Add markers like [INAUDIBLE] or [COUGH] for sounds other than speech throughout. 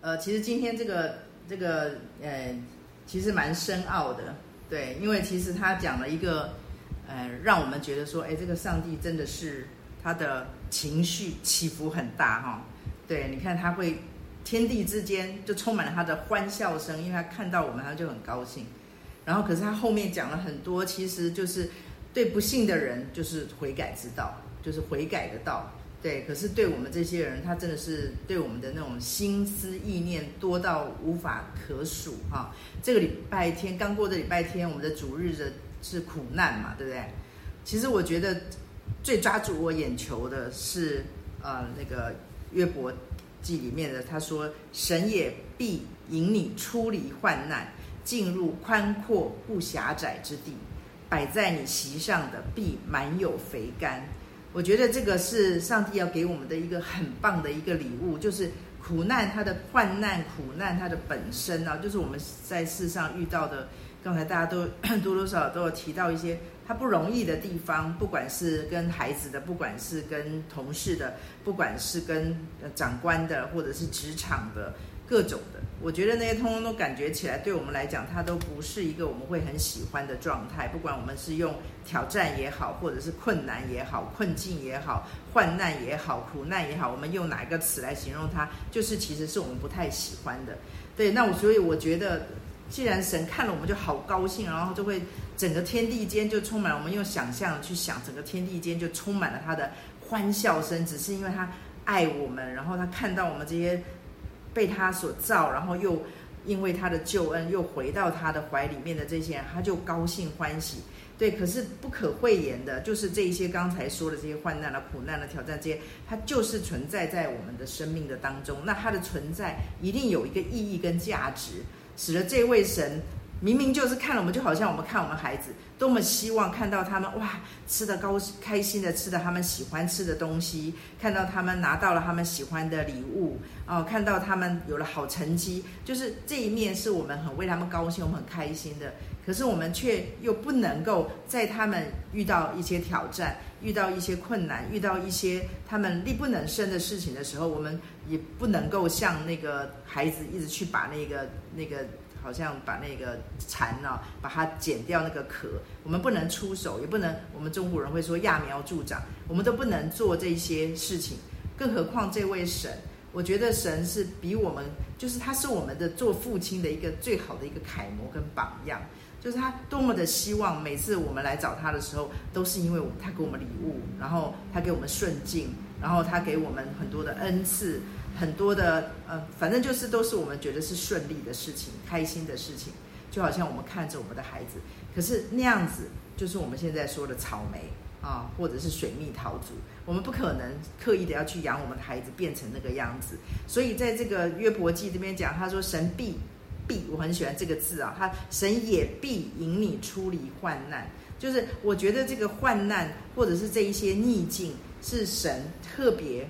呃，其实今天这个这个呃，其实蛮深奥的，对，因为其实他讲了一个呃，让我们觉得说，哎，这个上帝真的是他的情绪起伏很大哈、哦。对，你看他会天地之间就充满了他的欢笑声，因为他看到我们，他就很高兴。然后可是他后面讲了很多，其实就是对不信的人就是悔改之道，就是悔改的道。对，可是对我们这些人，他真的是对我们的那种心思意念多到无法可数哈。这个礼拜天刚过的礼拜天，我们的主日的是苦难嘛，对不对？其实我觉得最抓住我眼球的是呃那个约伯记里面的，他说神也必引你出离患难，进入宽阔不狭窄之地，摆在你席上的必满有肥甘。我觉得这个是上帝要给我们的一个很棒的一个礼物，就是苦难，它的患难、苦难，它的本身啊，就是我们在世上遇到的。刚才大家都 [COUGHS] 多多少少都有提到一些他不容易的地方，不管是跟孩子的，不管是跟同事的，不管是跟长官的，或者是职场的。各种的，我觉得那些通通都感觉起来，对我们来讲，它都不是一个我们会很喜欢的状态。不管我们是用挑战也好，或者是困难也好、困境也好、患难也好、苦难也好，我们用哪一个词来形容它，就是其实是我们不太喜欢的。对，那我所以我觉得，既然神看了我们就好高兴，然后就会整个天地间就充满，我们用想象去想，整个天地间就充满了他的欢笑声，只是因为他爱我们，然后他看到我们这些。被他所造，然后又因为他的救恩又回到他的怀里面的这些人，他就高兴欢喜。对，可是不可讳言的，就是这一些刚才说的这些患难的、苦难的挑战，这些它就是存在在我们的生命的当中。那它的存在一定有一个意义跟价值，使得这位神。明明就是看了我们，就好像我们看我们孩子，多么希望看到他们哇，吃得高开心的吃的他们喜欢吃的东西，看到他们拿到了他们喜欢的礼物哦，看到他们有了好成绩，就是这一面是我们很为他们高兴，我们很开心的。可是我们却又不能够在他们遇到一些挑战、遇到一些困难、遇到一些他们力不能胜的事情的时候，我们也不能够像那个孩子一直去把那个那个。好像把那个蚕呢，把它剪掉那个壳，我们不能出手，也不能，我们中国人会说揠苗助长，我们都不能做这些事情，更何况这位神，我觉得神是比我们，就是他是我们的做父亲的一个最好的一个楷模跟榜样，就是他多么的希望每次我们来找他的时候，都是因为他给我们礼物，然后他给我们顺境，然后他给我们很多的恩赐。很多的呃，反正就是都是我们觉得是顺利的事情，开心的事情，就好像我们看着我们的孩子，可是那样子就是我们现在说的草莓啊，或者是水蜜桃族，我们不可能刻意的要去养我们的孩子变成那个样子。所以在这个约伯记这边讲，他说神必必，我很喜欢这个字啊，他神也必引你出离患难，就是我觉得这个患难或者是这一些逆境是神特别。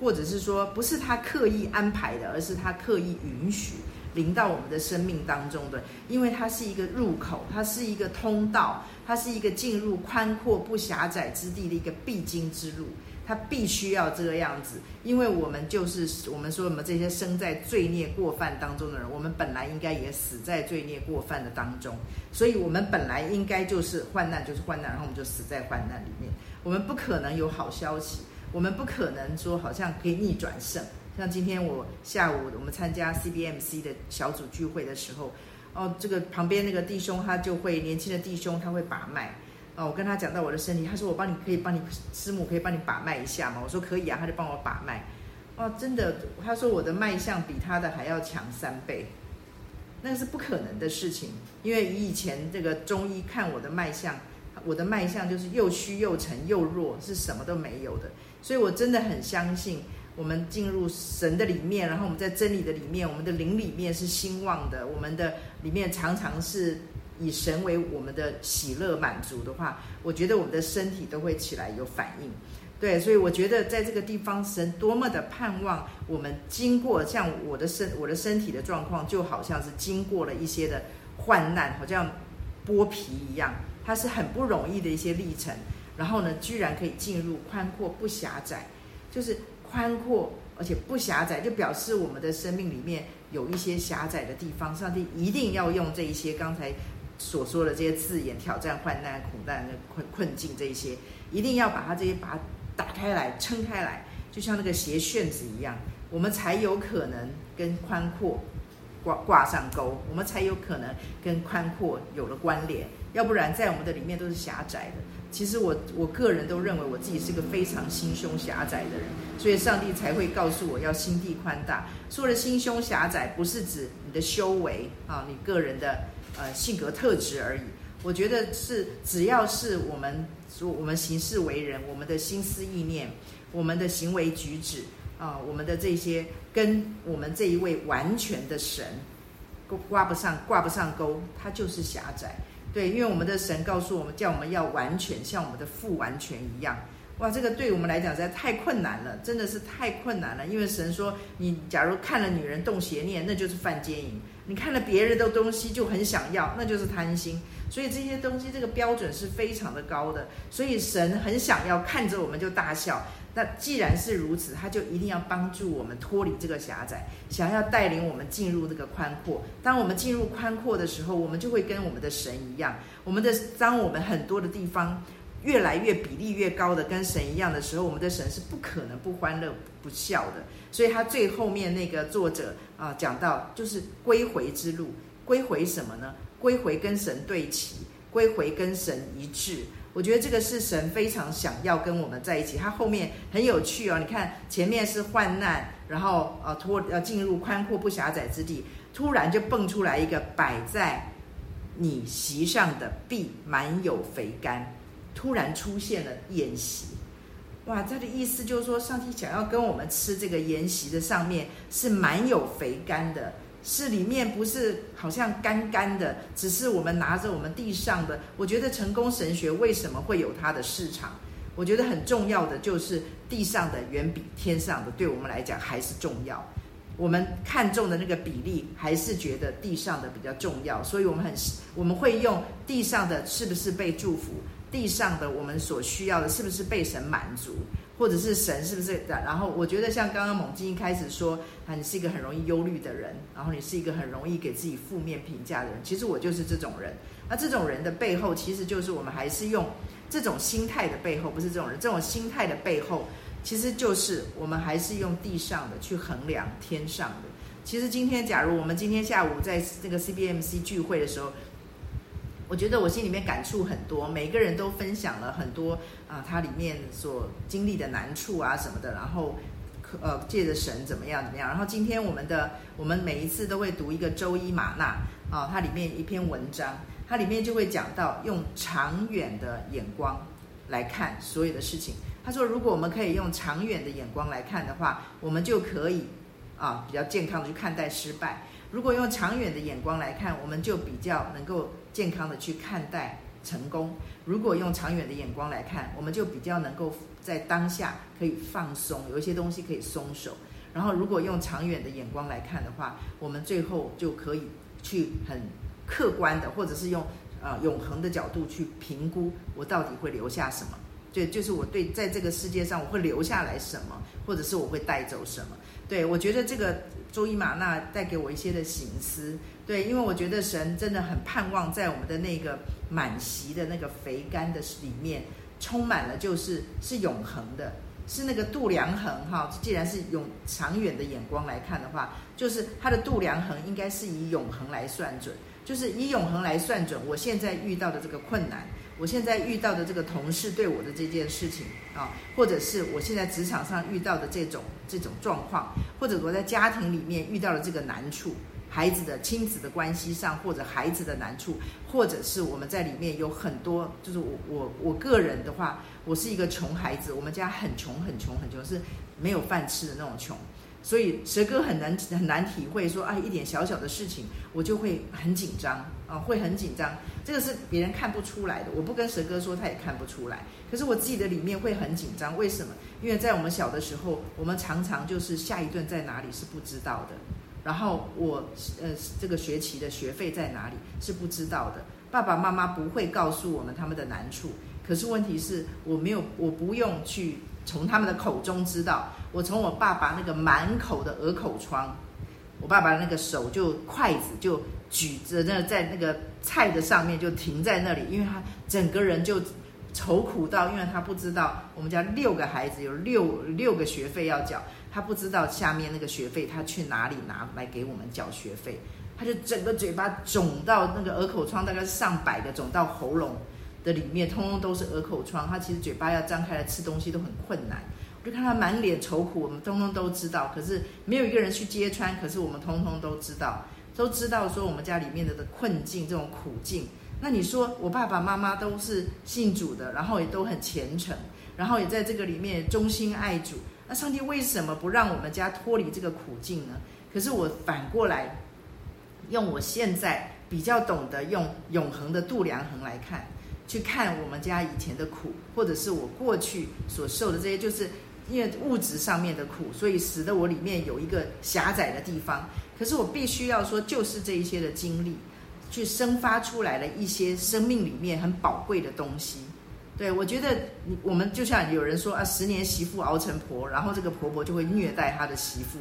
或者是说，不是他刻意安排的，而是他刻意允许临到我们的生命当中的，因为它是一个入口，它是一个通道，它是一个进入宽阔不狭窄之地的一个必经之路，它必须要这个样子，因为我们就是我们说我们这些生在罪孽过犯当中的人，我们本来应该也死在罪孽过犯的当中，所以我们本来应该就是患难就是患难，然后我们就死在患难里面，我们不可能有好消息。我们不可能说好像可以逆转胜，像今天我下午我们参加 CBMC 的小组聚会的时候，哦，这个旁边那个弟兄他就会年轻的弟兄他会把脉，哦，我跟他讲到我的身体，他说我帮你可以帮你师母可以帮你把脉一下吗？我说可以啊，他就帮我把脉，哦，真的，他说我的脉象比他的还要强三倍，那是不可能的事情，因为以前这个中医看我的脉象，我的脉象就是又虚又沉又弱，是什么都没有的。所以，我真的很相信，我们进入神的里面，然后我们在真理的里面，我们的灵里面是兴旺的，我们的里面常常是以神为我们的喜乐满足的话，我觉得我们的身体都会起来有反应。对，所以我觉得在这个地方，神多么的盼望我们经过像我的身，我的身体的状况，就好像是经过了一些的患难，好像剥皮一样，它是很不容易的一些历程。然后呢，居然可以进入宽阔不狭窄，就是宽阔而且不狭窄，就表示我们的生命里面有一些狭窄的地方。上帝一定要用这一些刚才所说的这些字眼，挑战、患难、苦难困困境，这一些一定要把它这些把它打开来、撑开来，就像那个鞋楦子一样，我们才有可能跟宽阔挂挂上钩，我们才有可能跟宽阔有了关联。要不然，在我们的里面都是狭窄的。其实我我个人都认为我自己是个非常心胸狭窄的人，所以上帝才会告诉我要心地宽大。说的心胸狭窄，不是指你的修为啊，你个人的呃性格特质而已。我觉得是只要是我们说我们行事为人，我们的心思意念，我们的行为举止啊，我们的这些跟我们这一位完全的神挂不上挂不上钩，它就是狭窄。对，因为我们的神告诉我们，叫我们要完全像我们的父完全一样。哇，这个对我们来讲实在太困难了，真的是太困难了。因为神说，你假如看了女人动邪念，那就是犯奸淫；你看了别人的东西就很想要，那就是贪心。所以这些东西这个标准是非常的高的。所以神很想要看着我们就大笑。那既然是如此，他就一定要帮助我们脱离这个狭窄，想要带领我们进入这个宽阔。当我们进入宽阔的时候，我们就会跟我们的神一样。我们的当我们很多的地方越来越比例越高的跟神一样的时候，我们的神是不可能不欢乐不笑的。所以他最后面那个作者啊讲到，就是归回之路，归回什么呢？归回跟神对齐，归回跟神一致。我觉得这个是神非常想要跟我们在一起。他后面很有趣哦，你看前面是患难，然后呃脱要进入宽阔不狭窄之地，突然就蹦出来一个摆在你席上的必满有肥甘，突然出现了宴席。哇，他的意思就是说，上帝想要跟我们吃这个筵席的上面是满有肥甘的。是里面不是好像干干的，只是我们拿着我们地上的。我觉得成功神学为什么会有它的市场？我觉得很重要的就是地上的远比天上的，对我们来讲还是重要。我们看重的那个比例还是觉得地上的比较重要，所以我们很我们会用地上的是不是被祝福，地上的我们所需要的是不是被神满足。或者是神是不是的？然后我觉得像刚刚猛金一开始说啊，你是一个很容易忧虑的人，然后你是一个很容易给自己负面评价的人。其实我就是这种人。那这种人的背后，其实就是我们还是用这种心态的背后，不是这种人，这种心态的背后，其实就是我们还是用地上的去衡量天上的。其实今天，假如我们今天下午在这个 CBMC 聚会的时候。我觉得我心里面感触很多，每个人都分享了很多啊，他里面所经历的难处啊什么的，然后，呃，借着神怎么样怎么样。然后今天我们的我们每一次都会读一个周一玛纳啊，它里面一篇文章，它里面就会讲到用长远的眼光来看所有的事情。他说，如果我们可以用长远的眼光来看的话，我们就可以啊比较健康的去看待失败。如果用长远的眼光来看，我们就比较能够健康的去看待成功。如果用长远的眼光来看，我们就比较能够在当下可以放松，有一些东西可以松手。然后，如果用长远的眼光来看的话，我们最后就可以去很客观的，或者是用呃永恒的角度去评估我到底会留下什么。对，就是我对在这个世界上我会留下来什么，或者是我会带走什么。对，我觉得这个。周一玛纳带给我一些的醒思，对，因为我觉得神真的很盼望在我们的那个满席的那个肥甘的里面，充满了就是是永恒的，是那个度量衡哈。既然是用长远的眼光来看的话，就是它的度量衡应该是以永恒来算准，就是以永恒来算准我现在遇到的这个困难。我现在遇到的这个同事对我的这件事情啊，或者是我现在职场上遇到的这种这种状况，或者我在家庭里面遇到的这个难处，孩子的亲子的关系上，或者孩子的难处，或者是我们在里面有很多，就是我我我个人的话，我是一个穷孩子，我们家很穷很穷很穷，是没有饭吃的那种穷。所以蛇哥很难很难体会说啊，一点小小的事情我就会很紧张啊，会很紧张。这个是别人看不出来的，我不跟蛇哥说，他也看不出来。可是我自己的里面会很紧张，为什么？因为在我们小的时候，我们常常就是下一顿在哪里是不知道的。然后我呃这个学期的学费在哪里是不知道的。爸爸妈妈不会告诉我们他们的难处。可是问题是我没有，我不用去。从他们的口中知道。我从我爸爸那个满口的鹅口疮，我爸爸那个手就筷子就举着那在那个菜的上面就停在那里，因为他整个人就愁苦到，因为他不知道我们家六个孩子有六六个学费要缴，他不知道下面那个学费他去哪里拿来给我们缴学费。他就整个嘴巴肿到那个鹅口疮，大概上百个肿到喉咙的里面，通通都是鹅口疮。他其实嘴巴要张开来吃东西都很困难。我就看他满脸愁苦，我们通通都知道，可是没有一个人去揭穿。可是我们通通都知道，都知道说我们家里面的的困境这种苦境。那你说我爸爸妈妈都是信主的，然后也都很虔诚，然后也在这个里面忠心爱主。那上帝为什么不让我们家脱离这个苦境呢？可是我反过来。用我现在比较懂得用永恒的度量衡来看，去看我们家以前的苦，或者是我过去所受的这些，就是因为物质上面的苦，所以使得我里面有一个狭窄的地方。可是我必须要说，就是这一些的经历，去生发出来了一些生命里面很宝贵的东西。对，我觉得我们就像有人说啊，十年媳妇熬成婆，然后这个婆婆就会虐待她的媳妇。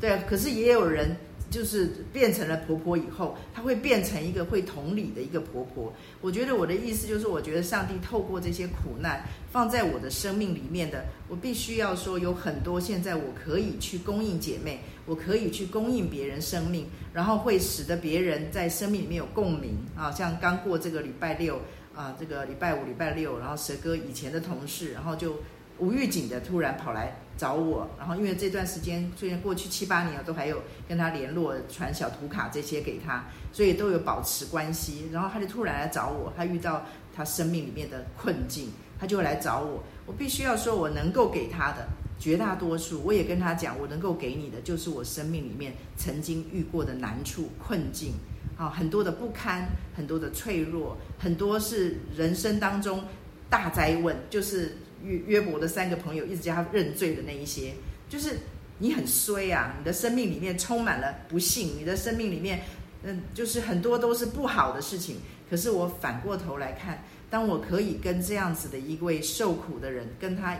对，可是也有人。就是变成了婆婆以后，她会变成一个会同理的一个婆婆。我觉得我的意思就是，我觉得上帝透过这些苦难放在我的生命里面的，我必须要说有很多现在我可以去供应姐妹，我可以去供应别人生命，然后会使得别人在生命里面有共鸣啊。像刚过这个礼拜六啊，这个礼拜五、礼拜六，然后蛇哥以前的同事，然后就无预警的突然跑来。找我，然后因为这段时间，虽然过去七八年了，都还有跟他联络，传小图卡这些给他，所以都有保持关系。然后他就突然来找我，他遇到他生命里面的困境，他就来找我。我必须要说，我能够给他的绝大多数，我也跟他讲，我能够给你的，就是我生命里面曾经遇过的难处、困境啊，很多的不堪，很多的脆弱，很多是人生当中大灾问，就是。约约伯的三个朋友一直叫他认罪的那一些，就是你很衰啊！你的生命里面充满了不幸，你的生命里面，嗯，就是很多都是不好的事情。可是我反过头来看，当我可以跟这样子的一位受苦的人跟他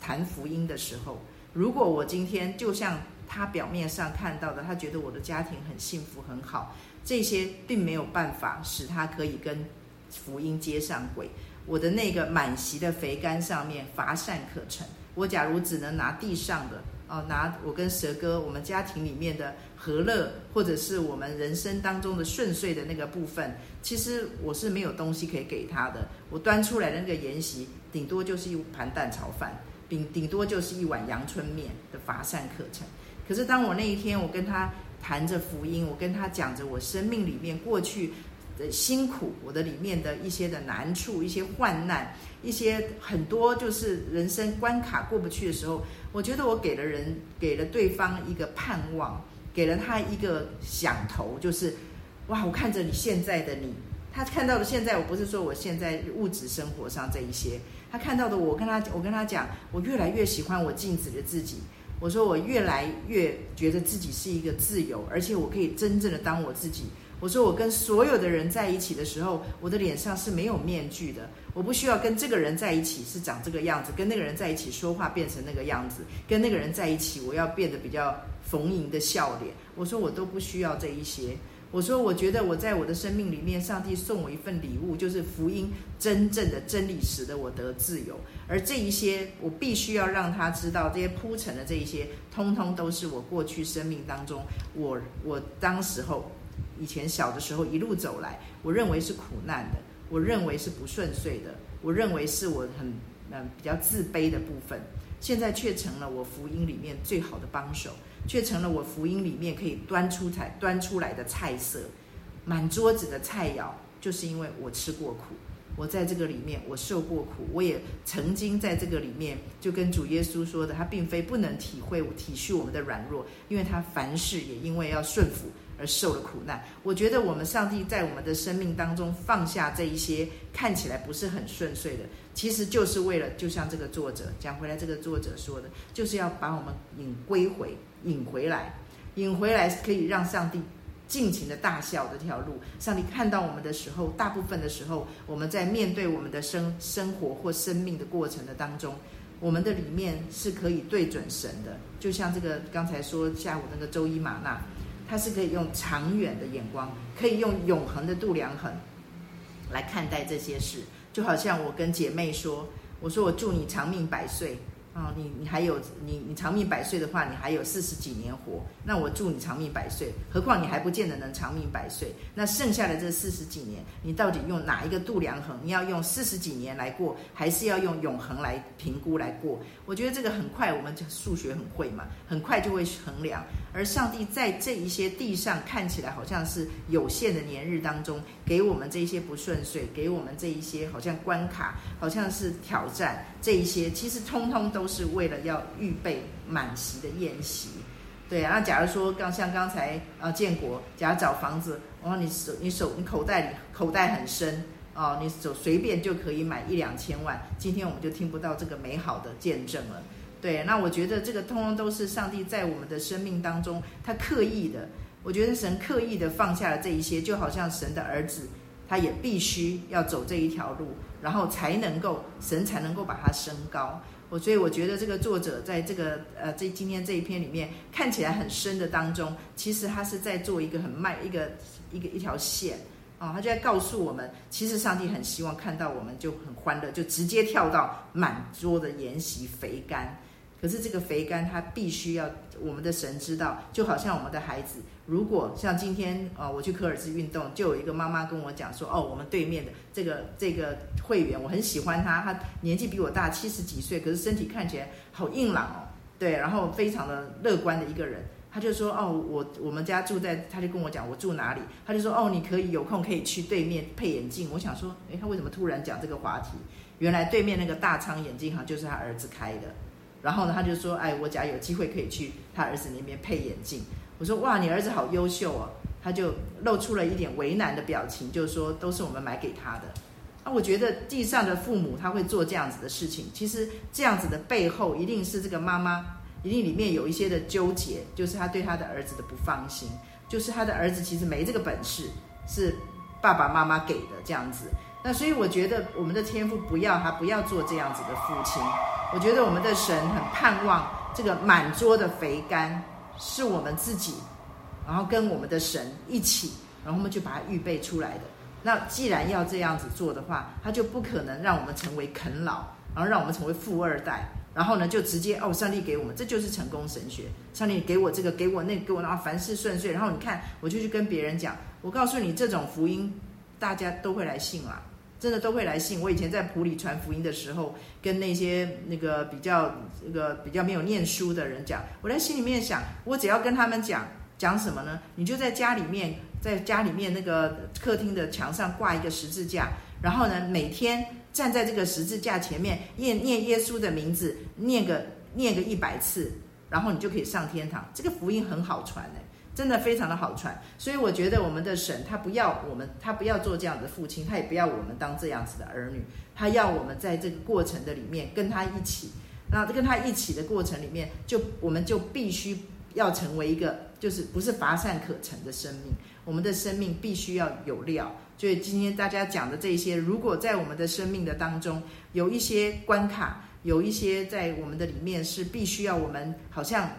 谈福音的时候，如果我今天就像他表面上看到的，他觉得我的家庭很幸福很好，这些并没有办法使他可以跟福音接上轨。我的那个满席的肥甘上面乏善可陈。我假如只能拿地上的哦，拿我跟蛇哥我们家庭里面的和乐，或者是我们人生当中的顺遂的那个部分，其实我是没有东西可以给他的。我端出来的那个筵席，顶多就是一盘蛋炒饭，顶顶多就是一碗阳春面的乏善可陈。可是当我那一天，我跟他谈着福音，我跟他讲着我生命里面过去。的辛苦，我的里面的一些的难处，一些患难，一些很多就是人生关卡过不去的时候，我觉得我给了人，给了对方一个盼望，给了他一个想头，就是哇，我看着你现在的你，他看到的现在，我不是说我现在物质生活上这一些，他看到的我跟他，我跟他讲，我越来越喜欢我镜子的自己，我说我越来越觉得自己是一个自由，而且我可以真正的当我自己。我说我跟所有的人在一起的时候，我的脸上是没有面具的。我不需要跟这个人在一起是长这个样子，跟那个人在一起说话变成那个样子，跟那个人在一起我要变得比较逢迎的笑脸。我说我都不需要这一些。我说我觉得我在我的生命里面，上帝送我一份礼物，就是福音真正的真理，使得我得自由。而这一些我必须要让他知道，这些铺陈的这一些，通通都是我过去生命当中，我我当时候。以前小的时候一路走来，我认为是苦难的，我认为是不顺遂的，我认为是我很嗯比较自卑的部分，现在却成了我福音里面最好的帮手，却成了我福音里面可以端出菜端出来的菜色，满桌子的菜肴，就是因为我吃过苦，我在这个里面我受过苦，我也曾经在这个里面就跟主耶稣说的，他并非不能体会体恤我们的软弱，因为他凡事也因为要顺服。而受了苦难，我觉得我们上帝在我们的生命当中放下这一些看起来不是很顺遂的，其实就是为了，就像这个作者讲回来，这个作者说的，就是要把我们引归回，引回来，引回来可以让上帝尽情的大笑这条路。上帝看到我们的时候，大部分的时候，我们在面对我们的生生活或生命的过程的当中，我们的里面是可以对准神的。就像这个刚才说下午那个周一玛纳，他是可以用长远的眼光，可以用永恒的度量衡来看待这些事。就好像我跟姐妹说，我说我祝你长命百岁。哦，你你还有你你长命百岁的话，你还有四十几年活。那我祝你长命百岁。何况你还不见得能长命百岁。那剩下的这四十几年，你到底用哪一个度量衡？你要用四十几年来过，还是要用永恒来评估来过？我觉得这个很快，我们数学很会嘛，很快就会衡量。而上帝在这一些地上看起来好像是有限的年日当中，给我们这一些不顺遂，给我们这一些好像关卡，好像是挑战，这一些其实通通都是为了要预备满席的宴席。对啊，那假如说刚像刚才啊建国，假如找房子，然后，你手你手你口袋里口袋很深哦，你手随便就可以买一两千万，今天我们就听不到这个美好的见证了。对，那我觉得这个通通都是上帝在我们的生命当中，他刻意的。我觉得神刻意的放下了这一些，就好像神的儿子，他也必须要走这一条路，然后才能够神才能够把他升高。我所以我觉得这个作者在这个呃这今天这一篇里面看起来很深的当中，其实他是在做一个很慢一个一个一条线啊、他就在告诉我们，其实上帝很希望看到我们就很欢乐，就直接跳到满桌的筵席肥甘。可是这个肥甘，他必须要我们的神知道，就好像我们的孩子，如果像今天啊，我去科尔兹运动，就有一个妈妈跟我讲说，哦，我们对面的这个这个会员，我很喜欢他，他年纪比我大七十几岁，可是身体看起来好硬朗哦，对，然后非常的乐观的一个人，他就说，哦，我我们家住在，他就跟我讲我住哪里，他就说，哦，你可以有空可以去对面配眼镜，我想说，诶，他为什么突然讲这个话题？原来对面那个大昌眼镜行就是他儿子开的。然后呢，他就说：“哎，我假如有机会可以去他儿子那边配眼镜。”我说：“哇，你儿子好优秀哦！”他就露出了一点为难的表情，就是说：“都是我们买给他的。”那，我觉得地上的父母他会做这样子的事情，其实这样子的背后一定是这个妈妈一定里面有一些的纠结，就是他对他的儿子的不放心，就是他的儿子其实没这个本事，是爸爸妈妈给的这样子。那所以我觉得我们的天父不要他不要做这样子的父亲。我觉得我们的神很盼望这个满桌的肥甘是我们自己，然后跟我们的神一起，然后我们就把它预备出来的。那既然要这样子做的话，他就不可能让我们成为啃老，然后让我们成为富二代，然后呢就直接哦，上帝给我们，这就是成功神学。上帝给我这个，给我那个，给我那，凡事顺遂。然后你看，我就去跟别人讲，我告诉你，这种福音大家都会来信啦。真的都会来信。我以前在埔里传福音的时候，跟那些那个比较那个比较没有念书的人讲，我在心里面想，我只要跟他们讲讲什么呢？你就在家里面，在家里面那个客厅的墙上挂一个十字架，然后呢，每天站在这个十字架前面念念耶稣的名字，念个念个一百次，然后你就可以上天堂。这个福音很好传的。真的非常的好传，所以我觉得我们的神他不要我们，他不要做这样的父亲，他也不要我们当这样子的儿女，他要我们在这个过程的里面跟他一起，那跟他一起的过程里面，就我们就必须要成为一个就是不是乏善可陈的生命，我们的生命必须要有料。所以今天大家讲的这些，如果在我们的生命的当中有一些关卡，有一些在我们的里面是必须要我们好像。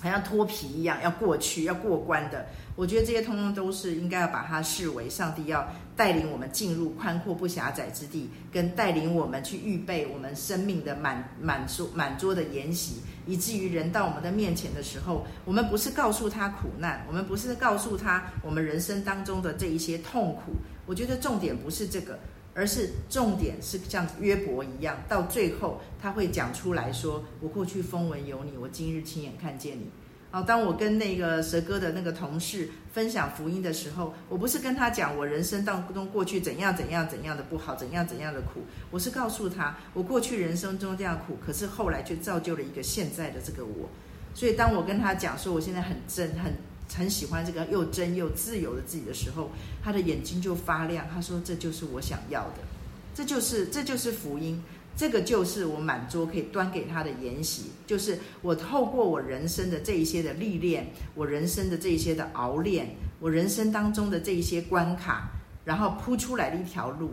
好像脱皮一样，要过去，要过关的。我觉得这些通通都是应该要把它视为上帝要带领我们进入宽阔不狭窄之地，跟带领我们去预备我们生命的满满桌满桌的筵席，以至于人到我们的面前的时候，我们不是告诉他苦难，我们不是告诉他我们人生当中的这一些痛苦。我觉得重点不是这个。而是重点是像约伯一样，到最后他会讲出来说：“我过去风闻有你，我今日亲眼看见你。”好，当我跟那个蛇哥的那个同事分享福音的时候，我不是跟他讲我人生当中过去怎样怎样怎样的不好，怎样怎样的苦，我是告诉他我过去人生中这样苦，可是后来却造就了一个现在的这个我。所以当我跟他讲说我现在很真很。很喜欢这个又真又自由的自己的时候，他的眼睛就发亮。他说：“这就是我想要的，这就是这就是福音，这个就是我满桌可以端给他的筵席，就是我透过我人生的这一些的历练，我人生的这一些的熬炼，我人生当中的这一些关卡，然后铺出来的一条路，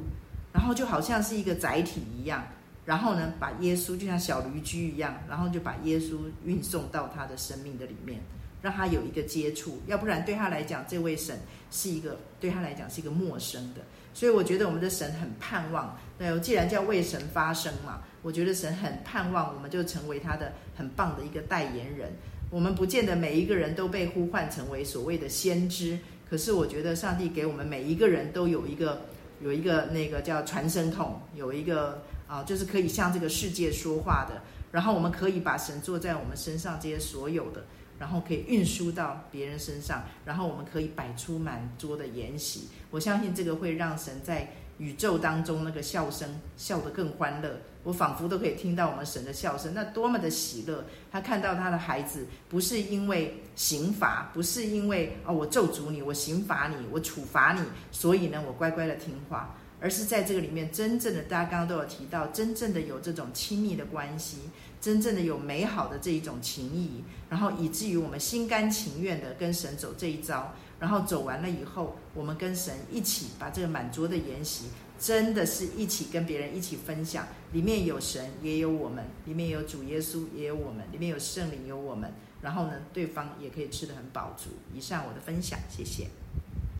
然后就好像是一个载体一样，然后呢，把耶稣就像小驴驹一样，然后就把耶稣运送到他的生命的里面，让他有一个接触。要不然对他来讲，这位神是一个对他来讲是一个陌生的。所以我觉得我们的神很盼望，那，既然叫为神发声嘛，我觉得神很盼望我们就成为他的很棒的一个代言人。我们不见得每一个人都被呼唤成为所谓的先知，可是我觉得上帝给我们每一个人都有一个有一个那个叫传声筒，有一个。啊，就是可以向这个世界说话的，然后我们可以把神坐在我们身上这些所有的，然后可以运输到别人身上，然后我们可以摆出满桌的筵席。我相信这个会让神在宇宙当中那个笑声笑得更欢乐。我仿佛都可以听到我们神的笑声，那多么的喜乐！他看到他的孩子不是因为刑罚，不是因为哦我咒诅你，我刑罚你，我处罚你，所以呢我乖乖的听话。而是在这个里面，真正的大家刚刚都有提到，真正的有这种亲密的关系，真正的有美好的这一种情谊，然后以至于我们心甘情愿的跟神走这一遭，然后走完了以后，我们跟神一起把这个满桌的筵席，真的是一起跟别人一起分享，里面有神也有我们，里面有主耶稣也有我们，里面有圣灵有我们，然后呢，对方也可以吃得很饱足。以上我的分享，谢谢。